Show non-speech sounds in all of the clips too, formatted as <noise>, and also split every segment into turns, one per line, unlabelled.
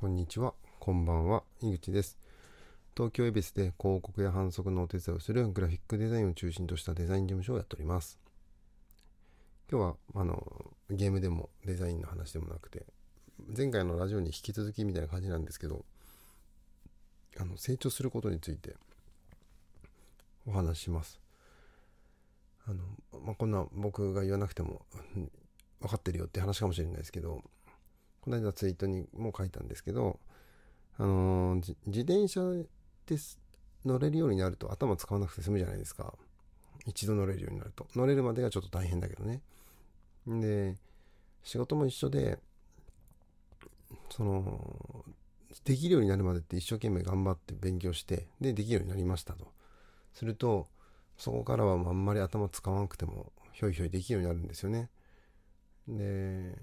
こんにちは、こんばんは、井口です。東京恵比寿で広告や反則のお手伝いをするグラフィックデザインを中心としたデザイン事務所をやっております。今日は、あの、ゲームでもデザインの話でもなくて、前回のラジオに引き続きみたいな感じなんですけど、あの、成長することについてお話しします。あの、まあ、こんな僕が言わなくても分かってるよって話かもしれないですけど、この間ツイートにも書いたんですけど、あのー、自転車で乗れるようになると頭使わなくて済むじゃないですか。一度乗れるようになると。乗れるまでがちょっと大変だけどね。で、仕事も一緒で、その、できるようになるまでって一生懸命頑張って勉強して、で、できるようになりましたと。すると、そこからはあんまり頭使わなくても、ひょいひょいできるようになるんですよね。で、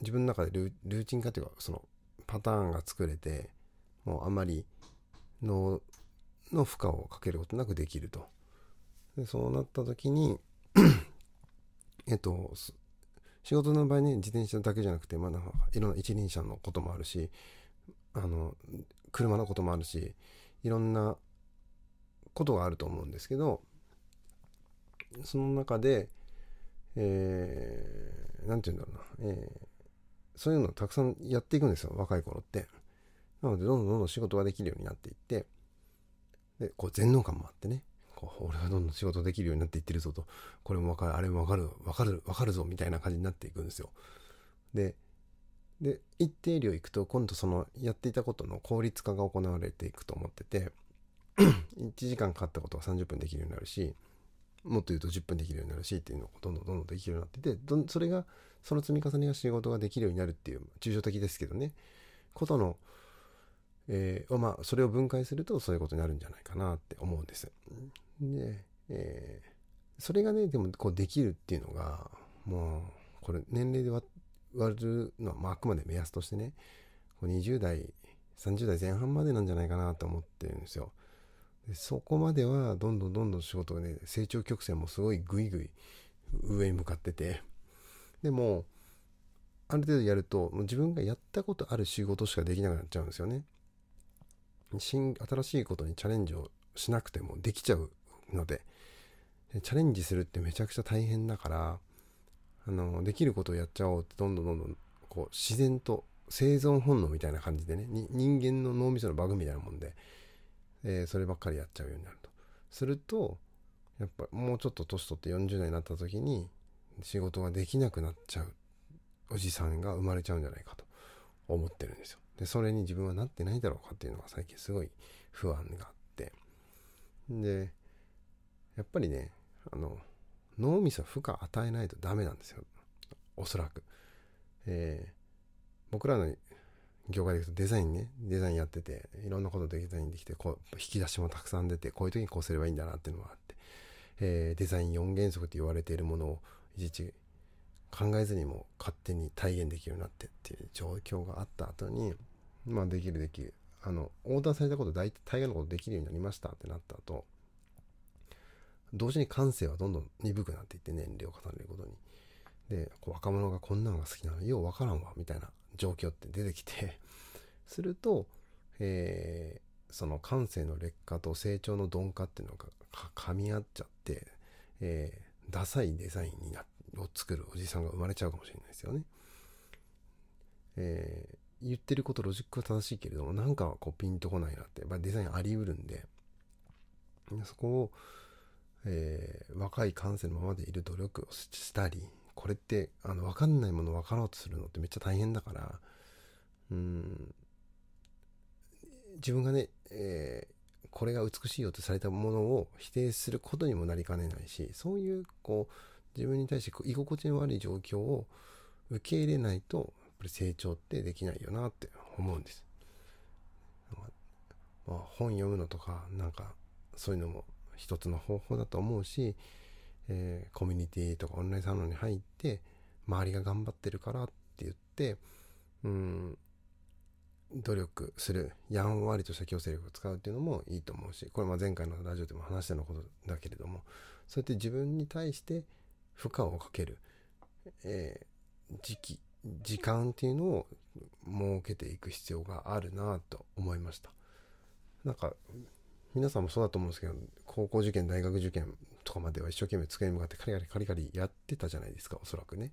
自分の中でルーチン化というか、そのパターンが作れて、もうあまり脳の負荷をかけることなくできると。でそうなった時に <coughs> えっと、仕事の場合ね、自転車だけじゃなくて、まあ、いろんな一輪車のこともあるし、あの、車のこともあるし、いろんなことがあると思うんですけど、その中で、えー、て言うんだろうな、えー、そういうのをたくさんやっていくんですよ、若い頃って。なので、どんどんどんどん仕事ができるようになっていって、で、こう全能感もあってね、こう俺はどんどん仕事できるようになっていってるぞと、これもわかる、あれもわかる、わかる、わかるぞみたいな感じになっていくんですよ。で、で、一定量いくと、今度そのやっていたことの効率化が行われていくと思ってて、<clears throat> 1時間かかったことが30分できるようになるし、もっと言うと10分できるようになるしっていうのをどんどんどんどんできるようになってて、それがその積み重ねが仕事ができるようになるっていう、抽象的ですけどね、ことの、えー、まあ、それを分解するとそういうことになるんじゃないかなって思うんです。で、えー、それがね、でもこうできるっていうのが、もう、これ年齢で割るのは、まあ、あくまで目安としてね、20代、30代前半までなんじゃないかなと思ってるんですよ。でそこまではどんどんどんどん仕事がね、成長曲線もすごいグイグイ上に向かってて、でも、ある程度やると、もう自分がやったことある仕事しかできなくなっちゃうんですよね。新、新しいことにチャレンジをしなくてもできちゃうので、でチャレンジするってめちゃくちゃ大変だから、あの、できることをやっちゃおうってどんどんどんどん、こう、自然と生存本能みたいな感じでね、人間の脳みそのバグみたいなもんで、えー、そればっかりやっちゃうようになると。すると、やっぱもうちょっと年取って40代になった時に、仕事ができなくなっちゃうおじさんが生まれちゃうんじゃないかと思ってるんですよ。で、それに自分はなってないだろうかっていうのが最近すごい不安があって。で、やっぱりね、あの、脳みそ負荷与えないとダメなんですよ。おそらく。えー、僕らの業界でいくとデザインね、デザインやってて、いろんなことデザインできて、こう、引き出しもたくさん出て、こういう時にこうすればいいんだなっていうのがあって、えー、デザイン4原則って言われているものをいちいち考えずにも勝手に体現できるようになってっていう状況があった後に、まあできるできる。あの、オーダーされたこと大体大概のことできるようになりましたってなった後、同時に感性はどんどん鈍くなっていって年齢を重ねることに。で、若者がこんなのが好きなのようわからんわ、みたいな状況って出てきて <laughs> すると、えー、その感性の劣化と成長の鈍化っていうのが噛み合っちゃって、えー、ダサいデザインになを作るおじさんが生まれちゃうかもしれないですよね。えー、言ってることロジックは正しいけれども、なんかこうピンとこないなって、やっぱりデザインあり得るんで、そこを、えー、若い感性のままでいる努力をしたり、これって、あの、分かんないもの分かろうとするのってめっちゃ大変だから、うん、自分がね、えー、これが美しいよとされたものを否定することにもなりかねないし、そういう、こう、自分に対して居心地の悪い状況を受け入れないと、やっぱり成長ってできないよなって思うんです。まあ、本読むのとか、なんか、そういうのも一つの方法だと思うし、えー、コミュニティとかオンラインサロンに入って、周りが頑張ってるからって言って、うん、努力する、やんわりとした強制力を使うっていうのもいいと思うし、これま前回のラジオでも話したのことだけれども、そうやって自分に対して負荷をかける、えー、時期、時間っていうのを設けていく必要があるなと思いました。なんか皆さんもそうだと思うんですけど高校受験大学受験とかまでは一生懸命机に向かってカリカリカリカリやってたじゃないですかおそらくね。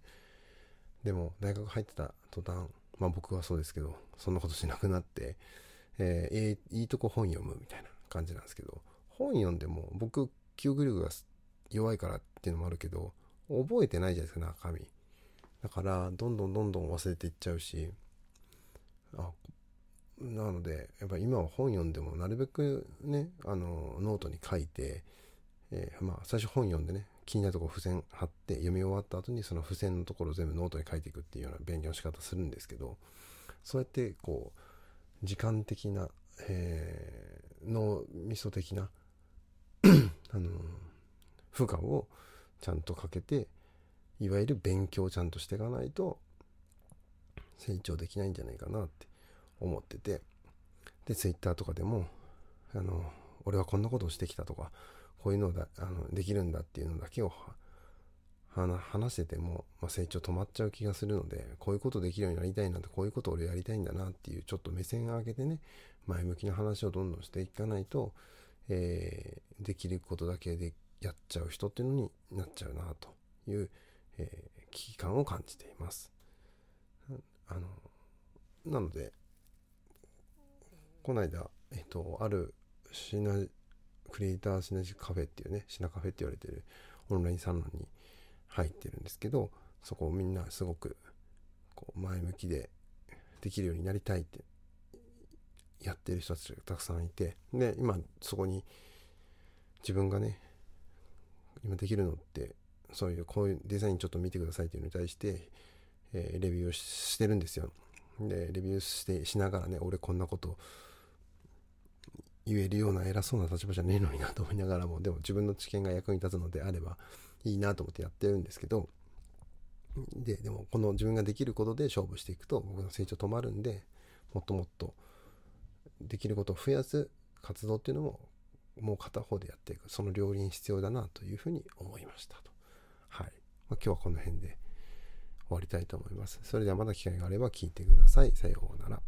でも大学入ってた途端まあ僕はそうですけどそんなことしなくなってえー、いいとこ本読むみたいな感じなんですけど本読んでも僕記憶力が弱いからっていうのもあるけど覚えてないじゃないですか中身。だからどんどんどんどん忘れていっちゃうしあなのでやっぱ今は本読んでもなるべくねあのノートに書いて、えー、まあ最初本読んでね気になるところ付箋貼って読み終わった後にその付箋のところを全部ノートに書いていくっていうような勉強の仕方するんですけどそうやってこう時間的な、えー、脳みそ的な <coughs> あの負荷をちゃんとかけていわゆる勉強をちゃんとしていかないと成長できないんじゃないかなって思っててで Twitter とかでもあの俺はこんなことをしてきたとかこういうのだあのできるんだっていうのだけを話してても、まあ、成長止まっちゃう気がするのでこういうことできるようになりたいなってこういうことを俺やりたいんだなっていうちょっと目線を上げてね前向きな話をどんどんしていかないと、えー、できることだけでやっちゃう人っていうのになっちゃうなという、えー、危機感を感じています。あのなのでこの間、えっと、あるシナクリエイターシナジカフェっていうねシナカフェって言われてるオンラインサロンに入ってるんですけどそこをみんなすごくこう前向きでできるようになりたいってやってる人たちがたくさんいてで今そこに自分がね今できるのってそういうこういうデザインちょっと見てくださいっていうのに対して、えー、レビューをしてるんですよ。でレビューしてしながらね俺こんなこと言えるような偉そうな立場じゃねえのになと思いながらもでも自分の知見が役に立つのであればいいなと思ってやってるんですけどででもこの自分ができることで勝負していくと僕の成長止まるんでもっともっとできることを増やす活動っていうのももう片方でやっていくその両輪必要だなというふうに思いましたと。はい、まあ、今日はこの辺で終わりたいと思います。それではまだ機会があれば聞いてください。さようなら。